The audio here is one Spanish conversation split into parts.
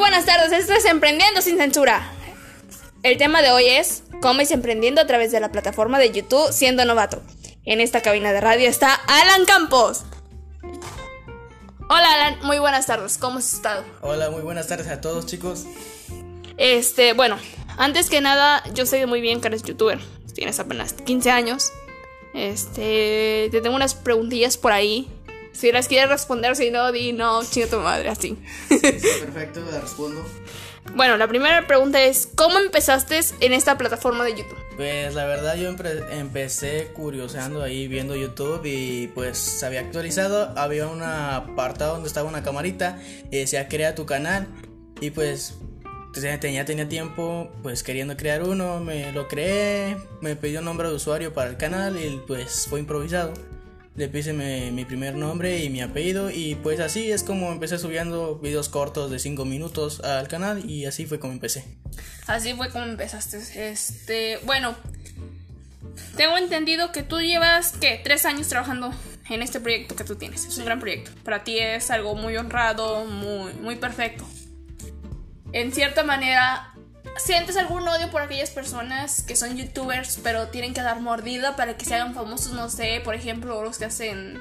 Buenas tardes. Esto es Emprendiendo sin censura. El tema de hoy es cómo es emprendiendo a través de la plataforma de YouTube siendo novato. En esta cabina de radio está Alan Campos. Hola Alan, muy buenas tardes. ¿Cómo has estado? Hola, muy buenas tardes a todos, chicos. Este, bueno, antes que nada, yo sé muy bien que eres youtuber. Tienes apenas 15 años. Este, te tengo unas preguntillas por ahí si las quieres responder, si no, di no, chinga tu madre, así. perfecto, la respondo. Bueno, la primera pregunta es, ¿cómo empezaste en esta plataforma de YouTube? Pues la verdad yo empecé curioseando ahí viendo YouTube y pues se había actualizado, había una apartado donde estaba una camarita y decía crea tu canal y pues tenía, tenía tiempo pues queriendo crear uno, me lo creé, me pidió un nombre de usuario para el canal y pues fue improvisado le puse mi, primer nombre y mi apellido y pues así es como empecé subiendo videos cortos de 5 minutos al canal y así fue como empecé. Así fue como empezaste. Este, bueno, tengo entendido que tú llevas, ¿qué? Tres años trabajando en este proyecto que tú tienes. Es un gran proyecto. Para ti es algo muy honrado, muy, muy perfecto. En cierta manera, ¿Sientes algún odio por aquellas personas que son youtubers pero tienen que dar mordida para que se hagan famosos? No sé, por ejemplo, los que hacen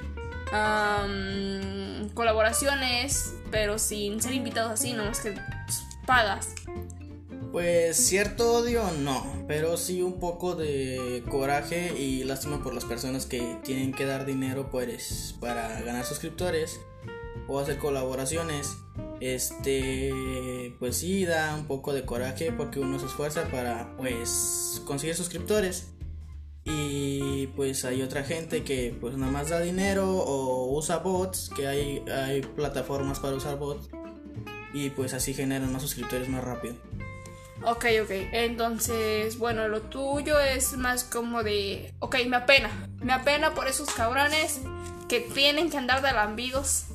colaboraciones pero sin ser invitados así, no es que pagas. Pues cierto odio no, pero sí un poco de coraje y lástima por las personas que tienen que dar dinero pues para ganar suscriptores o hacer colaboraciones este pues sí da un poco de coraje porque uno se esfuerza para pues conseguir suscriptores y pues hay otra gente que pues nada más da dinero o usa bots que hay, hay plataformas para usar bots y pues así generan más suscriptores más rápido Ok, ok. Entonces, bueno, lo tuyo es más como de. Ok, me apena. Me apena por esos cabrones que tienen que andar de lambidos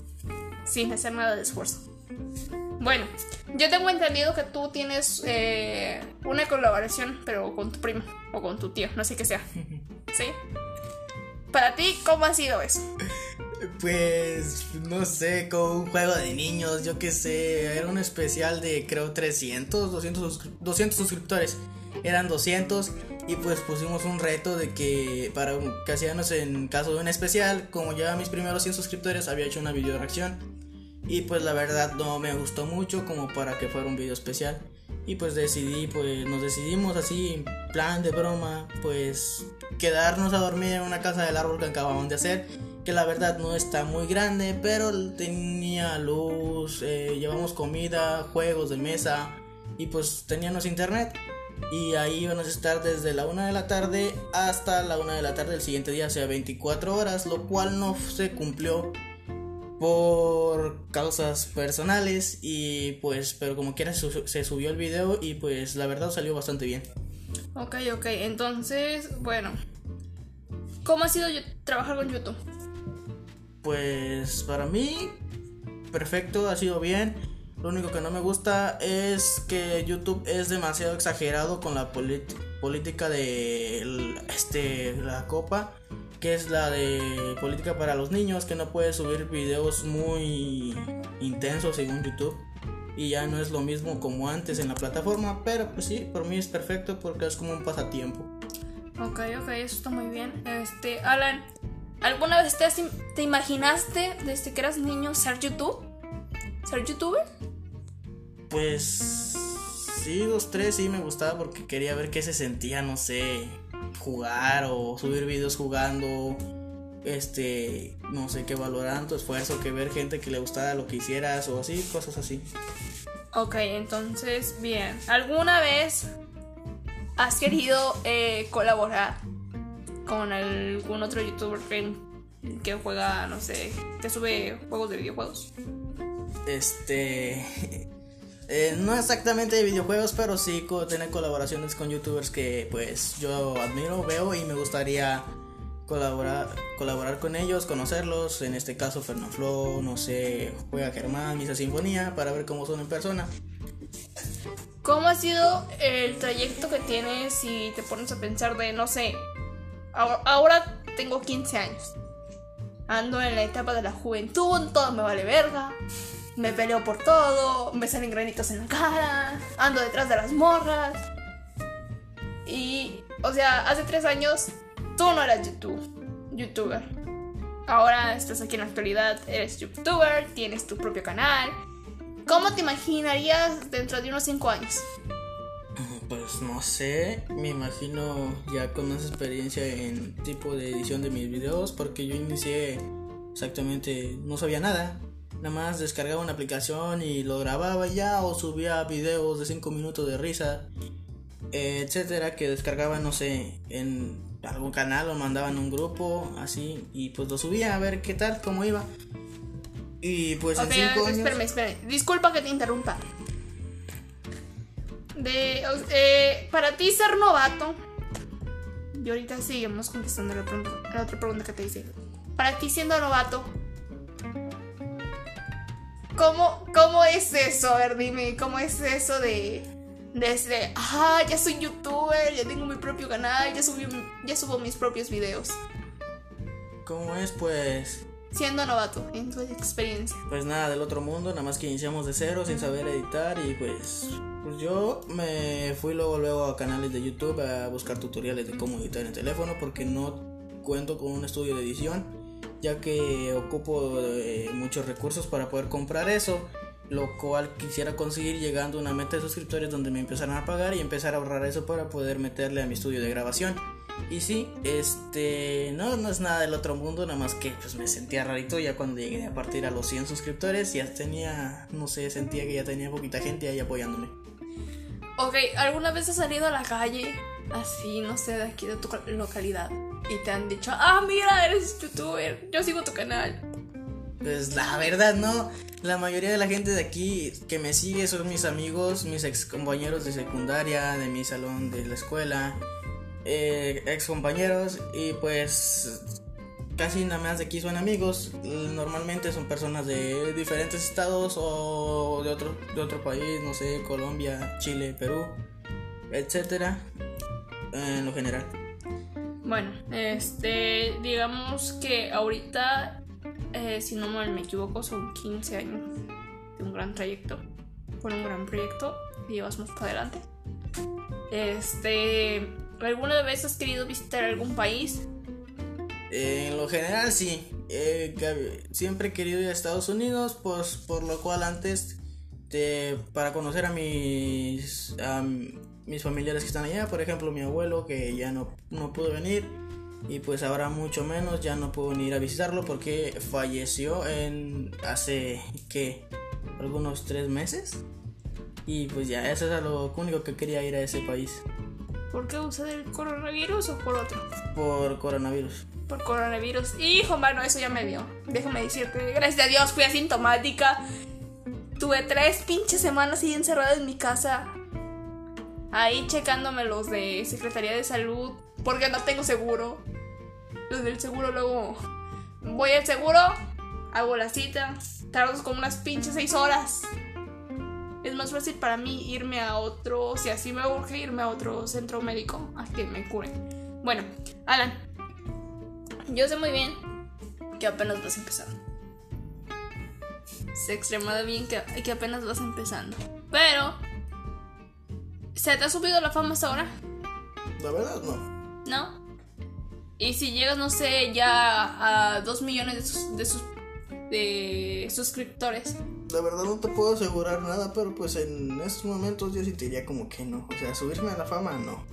sin hacer nada de esfuerzo. Bueno, yo tengo entendido que tú tienes eh, una colaboración, pero con tu primo o con tu tío, no sé qué sea. ¿Sí? Para ti, ¿cómo ha sido eso? Pues, no sé, con un juego de niños, yo qué sé, era un especial de creo 300, 200, 200 suscriptores. Eran 200 y pues pusimos un reto de que para que en caso de un especial, como ya mis primeros 100 suscriptores había hecho una video reacción y pues la verdad no me gustó mucho como para que fuera un video especial. Y pues decidí, pues nos decidimos así, plan de broma, pues quedarnos a dormir en una casa del árbol que acabamos de hacer. Que la verdad no está muy grande, pero tenía luz, eh, llevamos comida, juegos de mesa y pues teníamos internet. Y ahí íbamos a estar desde la una de la tarde hasta la una de la tarde del siguiente día, o sea 24 horas, lo cual no se cumplió por causas personales y pues pero como quiera se subió el video y pues la verdad salió bastante bien. Ok, ok, entonces, bueno, ¿cómo ha sido trabajar con YouTube? Pues para mí, perfecto, ha sido bien. Lo único que no me gusta es que YouTube es demasiado exagerado con la política de este, la copa que es la de política para los niños, que no puede subir videos muy intensos según YouTube. Y ya no es lo mismo como antes en la plataforma, pero pues sí, por mí es perfecto porque es como un pasatiempo. Ok, ok, eso está muy bien. Este, Alan, ¿alguna vez te, te imaginaste desde que eras niño ser YouTube? ¿Ser youtuber? Pues sí, dos, tres sí me gustaba porque quería ver qué se sentía, no sé, jugar o subir videos jugando, este, no sé, que valoraran tu esfuerzo, que ver gente que le gustara lo que hicieras o así, cosas así. Ok, entonces, bien, ¿alguna vez has querido eh, colaborar con algún otro youtuber que, que juega, no sé, que sube juegos de videojuegos? Este, eh, no exactamente de videojuegos, pero sí tener colaboraciones con youtubers que pues yo admiro, veo y me gustaría colaborar, colaborar con ellos, conocerlos. En este caso Fernando no sé, juega Germán, Misa Sinfonía, para ver cómo son en persona. ¿Cómo ha sido el trayecto que tienes si te pones a pensar de, no sé, ahora tengo 15 años? Ando en la etapa de la juventud, todo me vale verga me peleo por todo, me salen granitos en la cara, ando detrás de las morras. Y, o sea, hace tres años tú no eras YouTube, youtuber. Ahora estás aquí en la actualidad, eres youtuber, tienes tu propio canal. ¿Cómo te imaginarías dentro de unos cinco años? Pues no sé, me imagino ya con más experiencia en tipo de edición de mis videos porque yo inicié exactamente, no sabía nada. Nada más descargaba una aplicación y lo grababa ya o subía videos de 5 minutos de risa, etcétera, que descargaba, no sé, en algún canal o mandaban un grupo, así, y pues lo subía a ver qué tal, cómo iba. Y pues en 5 años. Espérame, espérame, disculpa que te interrumpa. De, eh, para ti ser novato. Y ahorita seguimos contestando la, la otra pregunta que te hice. Para ti siendo novato, ¿Cómo, ¿Cómo es eso? A ver, dime, ¿cómo es eso de desde, ah, ya soy youtuber, ya tengo mi propio canal, ya, subí, ya subo mis propios videos? ¿Cómo es? Pues... Siendo novato, en tu experiencia. Pues nada del otro mundo, nada más que iniciamos de cero sin saber editar y pues, pues yo me fui luego luego a canales de YouTube a buscar tutoriales de cómo editar en el teléfono porque no cuento con un estudio de edición ya que ocupo eh, muchos recursos para poder comprar eso, lo cual quisiera conseguir llegando a una meta de suscriptores donde me empezaran a pagar y empezar a ahorrar eso para poder meterle a mi estudio de grabación. Y sí, este, no, no es nada del otro mundo, nada más que pues me sentía rarito ya cuando llegué a partir a los 100 suscriptores, ya tenía, no sé, sentía que ya tenía poquita gente ahí apoyándome. Ok, ¿alguna vez has salido a la calle así, no sé, de aquí de tu localidad? y te han dicho, ah, mira, eres youtuber, yo sigo tu canal. Pues la verdad no, la mayoría de la gente de aquí que me sigue son mis amigos, mis ex compañeros de secundaria, de mi salón de la escuela, eh, ex compañeros y pues casi nada más de aquí son amigos. Normalmente son personas de diferentes estados o de otro, de otro país, no sé, Colombia, Chile, Perú, etcétera, en lo general. Bueno, este, digamos que ahorita, eh, si no me equivoco, son 15 años de un gran trayecto, con un gran proyecto y llevas más para adelante. Este, ¿alguna vez has querido visitar algún país? en lo general sí, siempre he querido ir a Estados Unidos, pues por lo cual antes de, para conocer a mis mis familiares que están allá, por ejemplo mi abuelo que ya no, no pudo venir y pues ahora mucho menos ya no puedo ir a visitarlo porque falleció en hace que algunos tres meses y pues ya eso es lo único que quería ir a ese país. ¿Por qué usa del coronavirus o por otro? Por coronavirus. Por coronavirus. Hijo, mano, eso ya me dio. Déjame decirte, gracias a Dios fui asintomática. Tuve tres pinches semanas ahí encerrada en mi casa ahí checándome los de Secretaría de Salud, porque no tengo seguro. Los del seguro luego voy al seguro, hago la cita, tardo como unas pinches seis horas. Es más fácil para mí irme a otro, si así me urge, irme a otro centro médico a que me curen. Bueno, Alan, yo sé muy bien que apenas vas empezando. Sé extremadamente bien que, que apenas vas empezando. Pero ¿Se te ha subido la fama hasta ahora? La verdad, no. ¿No? Y si llegas, no sé, ya a 2 millones de, sus, de, suscriptores. La verdad no te puedo asegurar nada, pero pues en estos momentos yo sí te diría como que no. O sea, subirme a la fama, no.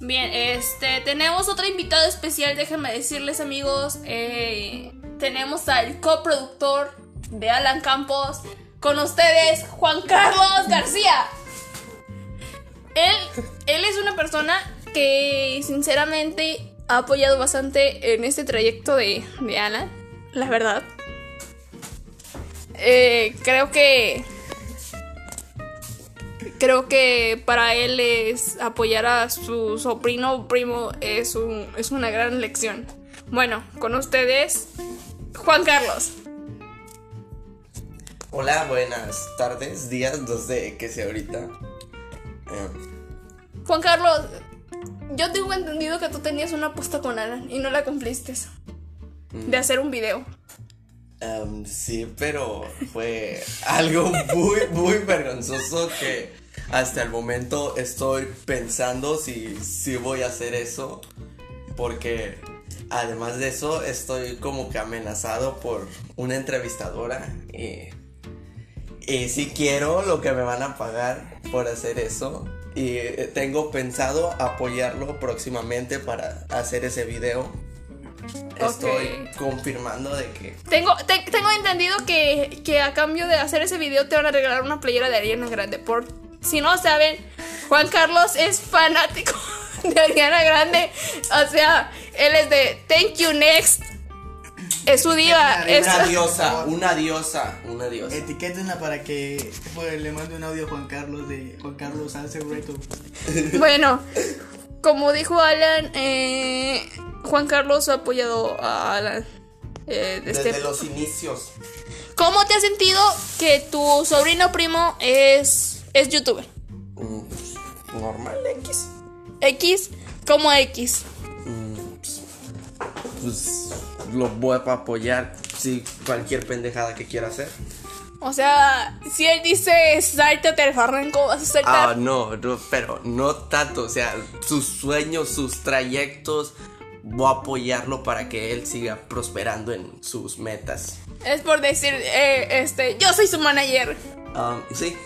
Bien, este, tenemos otro invitado especial, déjenme decirles amigos, eh, tenemos al coproductor de Alan Campos, con ustedes, Juan Carlos García. Él, él es una persona que sinceramente ha apoyado bastante en este trayecto de, de Alan, la verdad. Eh, creo que creo que para él es apoyar a su sobrino o primo es, un, es una gran lección. Bueno, con ustedes, Juan Carlos. Hola, buenas tardes, días, no sé qué sea ahorita. Juan Carlos, yo tengo entendido que tú tenías una apuesta con Alan y no la cumpliste. De mm. hacer un video. Um, sí, pero fue algo muy, muy vergonzoso que hasta el momento estoy pensando si, si voy a hacer eso. Porque además de eso estoy como que amenazado por una entrevistadora. Y, y si quiero lo que me van a pagar por hacer eso. Y tengo pensado apoyarlo próximamente para hacer ese video. Estoy Ok. confirmando de que Tengo, te- tengo entendido que, que a cambio de hacer ese video te van a regalar una playera de Ariana Grande. Por si no saben, Juan Carlos es fanático de Ariana Grande. O sea, él es de Thank You Next. Es su diva. Es, Una diosa, una diosa, una diosa. Etiquétenla para que pues, le mande un audio a Juan Carlos de Juan Carlos Alce Reto. bueno, como dijo Alan, eh, Juan Carlos ha apoyado a Alan. eh, Desde desde- los inicios. ¿Cómo te has sentido que tu sobrino primo es, es youtuber? Mm, Normal X. X como X. Mm, pues, Pues lo voy a apoyar si cualquier pendejada que quiera hacer. O sea, si él dice sáltate el farranco, vas a saltar. Ah, no, no, pero no tanto. O sea, sus sueños, sus trayectos, voy a apoyarlo para que él siga prosperando en sus metas. Es por decir, eh, este, yo soy su manager. Um, sí,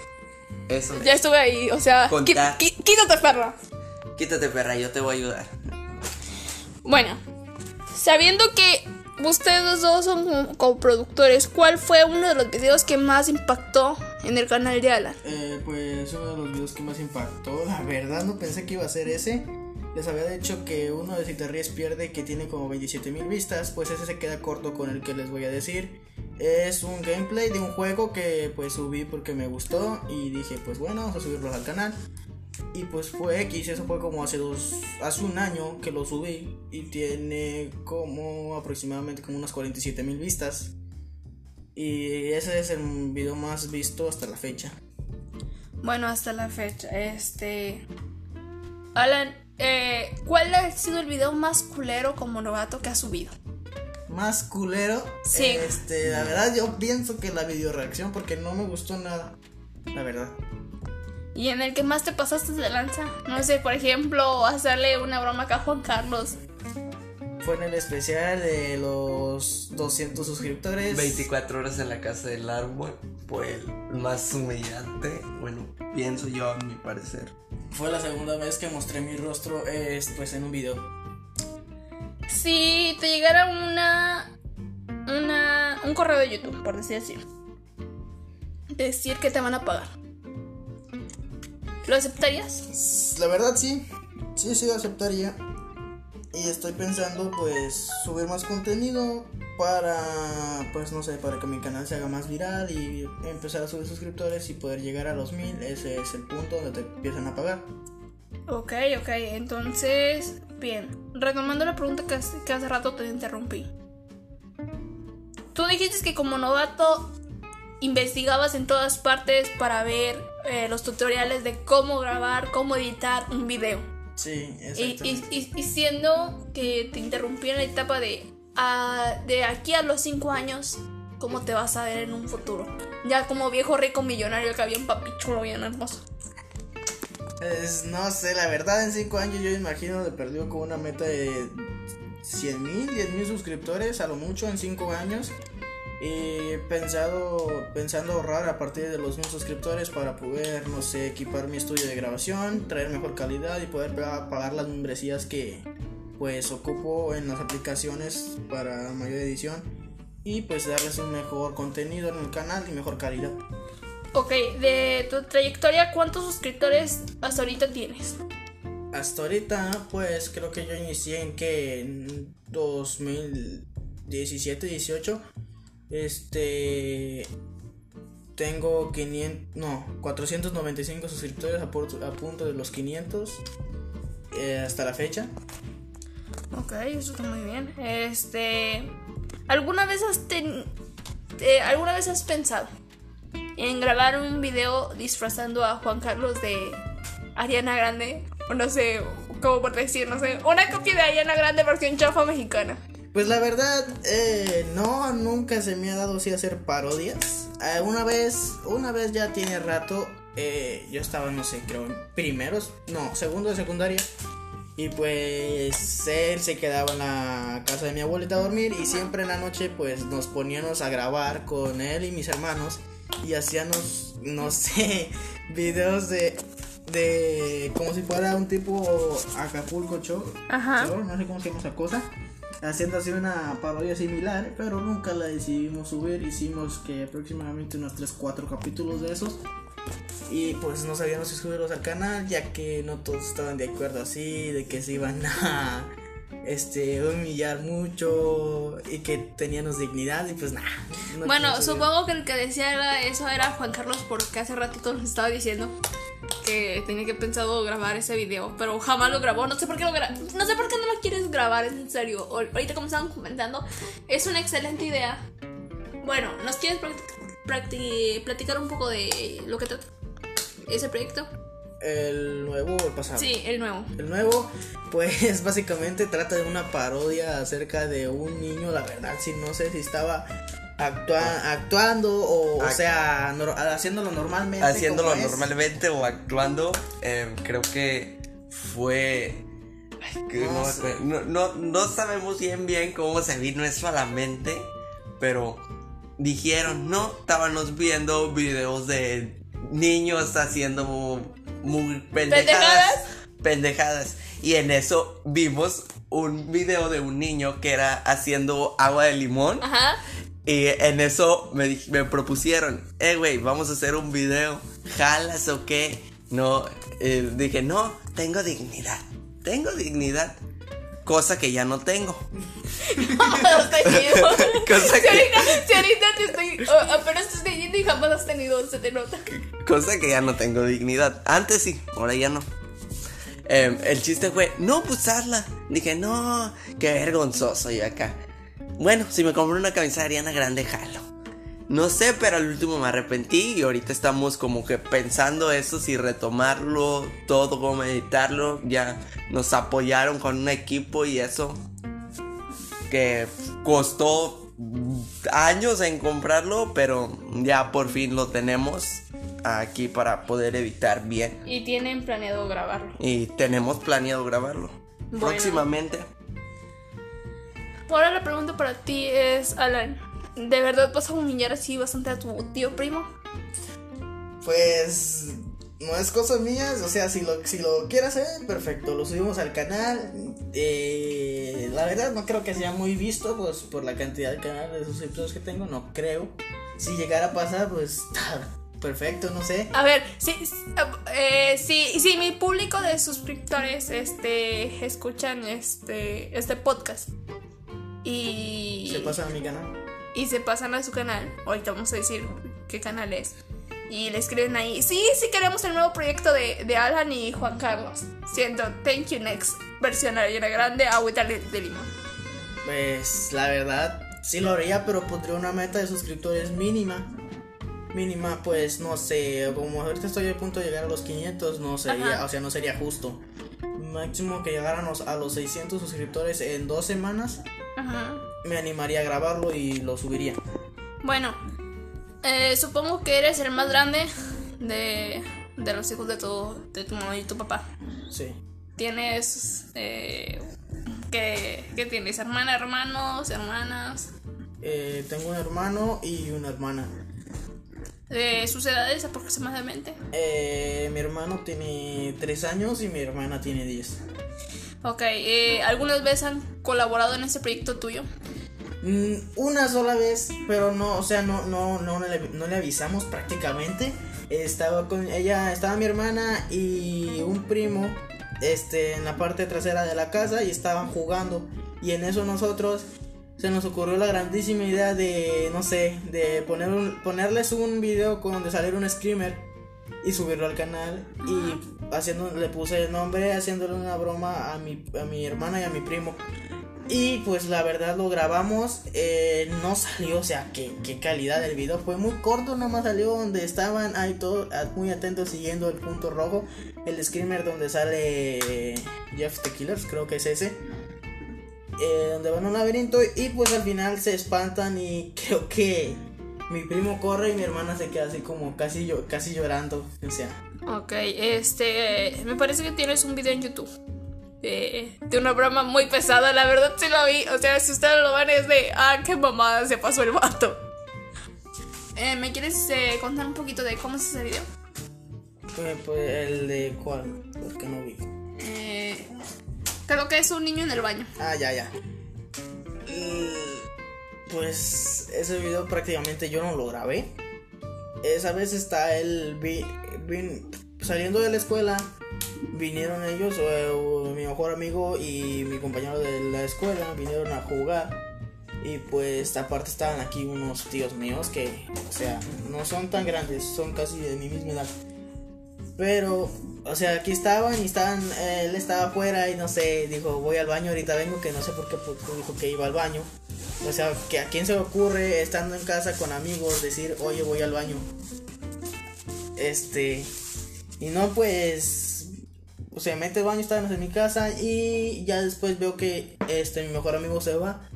eso. Ya estuve ahí, o sea, Contar. qui- quítate perra. Quítate, perra, yo te voy a ayudar. Bueno, sabiendo que ustedes dos son coproductores, ¿cuál fue uno de los videos que más impactó en el canal de Alan? Eh, pues uno de los videos que más impactó, la verdad no pensé que iba a ser ese. Les había dicho que uno de Si te ríes pierde que tiene como 27 mil vistas, pues ese se queda corto con el que les voy a decir. Es un gameplay de un juego que pues subí porque me gustó y dije pues bueno, vamos a subirlo al canal. Y pues fue X, eso fue como hace dos, hace un año que lo subí y tiene como aproximadamente como unas 47 mil vistas. Y ese es el video más visto hasta la fecha. Bueno, hasta la fecha, este... Alan, eh, ¿cuál ha sido el video más culero como novato que has subido? Más culero. Sí. Este, la verdad, yo pienso que la video reacción porque no me gustó nada. La verdad. Y en el que más te pasaste de lanza. No sé, por ejemplo, hacerle una broma acá a Juan Carlos. Fue en el especial de los 200 suscriptores. 24 horas en la casa del árbol fue el más humillante. Bueno, pienso yo a mi parecer. Fue la segunda vez que mostré mi rostro es, pues, en un video. Si te llegara una. una un correo de YouTube, por decir así. Decir que te van a pagar. ¿Lo aceptarías? La verdad, sí. Sí, sí, aceptaría. Y estoy pensando, pues, subir más contenido para, pues, no sé, para que mi canal se haga más viral y empezar a subir suscriptores y poder llegar a los mil. Ese es el punto donde te empiezan a pagar. Ok, ok, entonces. Bien. Retomando la pregunta que hace, que hace rato te interrumpí. Tú dijiste que como novato investigabas en todas partes para ver eh, los tutoriales de cómo grabar, cómo editar un video. Sí, Y, exactamente. y- y- y siendo que te interrumpí en la etapa de, de aquí a los 5 años, ¿cómo te vas a ver en un futuro? Ya como viejo rico millonario que había un papi chulo bien hermoso. Es- no sé, la verdad, en 5 años yo imagino de perdido con una meta de 100 mil, 10 mil suscriptores, a lo mucho en 5 años. Y pensado, pensando ahorrar a partir de los mil suscriptores para poder, no sé, equipar mi estudio de grabación, traer mejor calidad y poder pa- pagar las membresías que pues ocupo en las aplicaciones para mayor edición. Y pues darles un mejor contenido en el canal y mejor calidad. Ok, de tu trayectoria, ¿cuántos suscriptores hasta ahorita tienes? Hasta ahorita, pues creo que yo inicié en que en 2017, 18. Este. Tengo 500. No, 495 suscriptores a, por- a punto de los 500. eh, hasta la fecha. Ok, eso está muy bien. Este. ¿Alguna vez has ten- eh, ¿Alguna vez has pensado en grabar un video disfrazando a Juan Carlos de Ariana Grande? O no sé, como por decir, no sé, una copia de Ariana Grande versión chafa mexicana. Pues la verdad, eh, no, nunca se me ha dado así hacer parodias. Eh, una vez, una vez ya tiene rato, eh, yo estaba, no sé, creo en primeros, no, segundo de secundaria. Y pues él se quedaba en la casa de mi abuelita a dormir y siempre en la noche pues nos poníamos a grabar con él y mis hermanos y hacíamos, no sé, videos de, de como si fuera un tipo Acapulco Show, Ajá. show, no sé cómo se llama esa cosa, haciendo así una parodia similar, pero nunca la decidimos subir, hicimos que aproximadamente unos 3-4 capítulos de esos. Y pues no sabíamos si subirlos al canal, ya que no todos estaban de acuerdo así, de que se iban a este humillar mucho y que teníamos dignidad y pues nada. no bueno, supongo que el que decía eso era Juan Carlos porque hace ratito nos estaba diciendo que tenía que pensado grabar ese video, pero jamás lo grabó. No sé por qué lo gra- no sé por qué no lo quieres grabar, en serio. Ahor- Ahorita como estaban comentando, es una excelente idea. Bueno, ¿nos quieres platicar un poco de lo que trata ese proyecto? El nuevo o el pasado. Sí, el nuevo. El nuevo, pues básicamente trata de una parodia acerca de un niño, la verdad, si no sé si estaba actua- actuando o, o sea, haciéndolo normalmente. Haciéndolo normalmente o actuando, em, creo que fue... ay, que No no, no, sabemos bien bien cómo se vino eso a la mente, pero dijeron, no, estábamos viendo videos de niños haciendo muy pendejadas. ¿Pendejadas? pendejadas. Y en eso vimos un video de un niño que era haciendo agua de limón. Ajá. Y en eso me, me propusieron, eh, güey, vamos a hacer un video, ¿jalas o qué? No, eh, dije, no, tengo dignidad, tengo dignidad, cosa que ya no tengo. Tenido. Cosa Si que, ahorita, si ahorita te estoy. oh, apenas te estoy yendo y jamás has tenido, se te nota. cosa que ya no tengo dignidad. Antes sí, ahora ya no. Em, el chiste fue, no, pues hazla. Dije, no, qué vergonzoso yo acá. Bueno, si me compré una camisa de Ariana Grande, jalo. No sé, pero al último me arrepentí y ahorita estamos como que pensando eso, si retomarlo, todo, cómo editarlo. Ya nos apoyaron con un equipo y eso que costó años en comprarlo, pero ya por fin lo tenemos aquí para poder editar bien. Y tienen planeado grabarlo. Y tenemos planeado grabarlo. Bueno. Próximamente. Ahora la pregunta para ti es, Alan, ¿de verdad vas a humillar así bastante a tu tío primo? Pues no es cosa mía, o sea, si lo, si lo quiere hacer, perfecto, lo subimos al canal. Eh, la verdad no creo que sea muy visto, pues por la cantidad de canales de suscriptores que tengo, no creo. Si llegara a pasar, pues perfecto, no sé. A ver, si, eh, si, si mi público de suscriptores este, escuchan este, este podcast y Se pasa a mi canal. y se pasan a su canal, ahorita vamos a decir qué canal es, y le escriben ahí, sí, sí queremos el nuevo proyecto de, de Alan y Juan Carlos, siendo Thank You Next, versión Ariana Grande, agüita de, de limón. Pues la verdad, sí lo haría, pero pondría una meta de suscriptores mínima. Mínima, pues no sé, como ahorita estoy a punto de llegar a los 500, no sería, Ajá. o sea, no sería justo. Máximo que llegáramos a los 600 suscriptores en dos semanas, Ajá. me animaría a grabarlo y lo subiría. Bueno, eh, supongo que eres el más grande de, de los hijos de tu, de tu mamá y tu papá. Sí. Tienes. Eh, ¿qué, qué tienes? ¿Hermana, hermanos, hermanas? Eh, tengo un hermano y una hermana. De sus edades aproximadamente. Eh, mi hermano tiene 3 años y mi hermana tiene 10. Ok, eh, ¿algunas veces han colaborado en este proyecto tuyo? Mm, Una sola vez, pero no, o sea, no, no, no, le, no le avisamos prácticamente. Estaba con ella, estaba mi hermana y un primo, este, en la parte trasera de la casa y estaban jugando. Y en eso nosotros se nos ocurrió la grandísima idea de, no sé, de poner un, ponerles un video con donde saliera un screamer y subirlo al canal y haciendo, le puse el nombre, haciéndole una broma a mi, a mi hermana y a mi primo. Y pues la verdad lo grabamos, eh, no salió, o sea, qué, qué calidad del video, fue muy corto, nomás salió donde estaban ahí todos a- muy atentos siguiendo el punto rojo, el screamer donde sale Jeff the Killers, creo que es ese. eh, donde van a un laberinto y pues al final se espantan y creo que mi primo corre y mi hermana se queda así como casi, casi llorando. O sea. Ok, este. Me parece que tienes un video en YouTube. De, de una broma muy pesada, la verdad sí lo vi. O sea, si ustedes lo van es de. Ah, qué mamada se pasó el vato. Eh, ¿Me quieres eh, contar un poquito de cómo es ese video? Eh, pues, el de cuál, porque no vi. Eh, creo que es un niño en el baño. Ah, ya, ya. Pues ese video prácticamente yo no lo grabé. Esa vez está él vi, vi- saliendo de la escuela. Vinieron ellos, eh, mi mejor amigo y mi compañero de la escuela, vinieron a jugar. Y pues aparte estaban aquí unos tíos míos que, o sea, no son tan grandes, son casi de mi misma edad. Pero, o sea, aquí estaban y estaban, él estaba afuera y no sé, dijo, voy al baño, ahorita vengo, que no sé por qué pues, dijo que iba al baño. O sea, que a quién se le ocurre estando en casa con amigos decir, oye, voy al baño. Este, y no, pues, o sea, mete al baño, estábamos en mi casa y ya después veo que este, mi mejor amigo se va.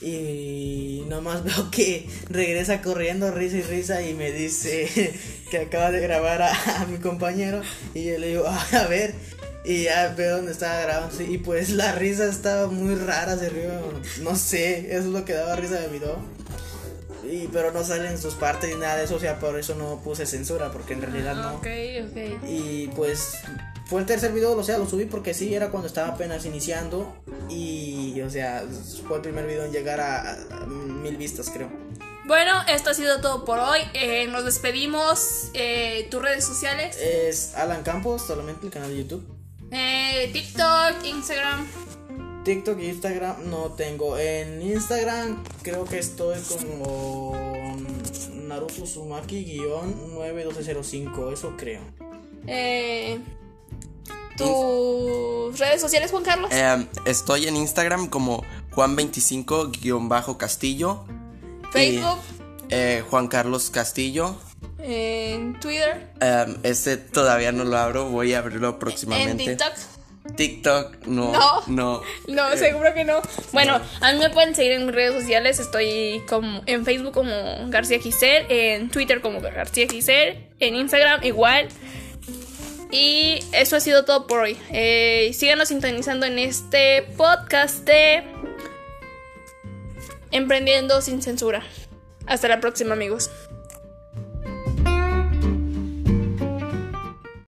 Y nomás veo que regresa corriendo, risa y risa, y me dice que acaba de grabar a, mi compañero. Y yo le digo, "Ah, a ver, y ya veo dónde estaba grabando. Y pues la risa estaba muy rara, se rió. No sé, eso es lo que daba risa de video. Y, pero no salen sus partes ni nada de eso, o sea, por eso no puse censura, porque en realidad no. Ok, ok. Y pues fue el tercer video, o sea, lo subí porque sí, era cuando estaba apenas iniciando. Y, o sea, fue el primer video en llegar a, a mil vistas, creo. Bueno, esto ha sido todo por hoy. Eh, nos despedimos. Eh, ¿Tus redes sociales? Es Alan Campos, solamente el canal de YouTube. Eh, TikTok, Instagram. TikTok e Instagram no tengo. En Instagram creo que estoy como Naruto Sumaki-9205, eso creo. Eh, ¿Tus redes sociales, Juan Carlos? Eh, estoy en Instagram como Juan25-Castillo. Facebook, Y, eh, Juan Carlos Castillo. En Twitter, Eh, ese todavía no lo abro, voy a abrirlo en próximamente. TikTok. TikTok, no. No. No. No, Eh, seguro que no. Bueno, a mí me pueden seguir en mis redes sociales. Estoy como en Facebook como García Giselle, en Twitter como García Giselle, en Instagram igual. Y eso ha sido todo por hoy. Eh, síganos sintonizando en este podcast de Emprendiendo sin censura. Hasta la próxima, amigos.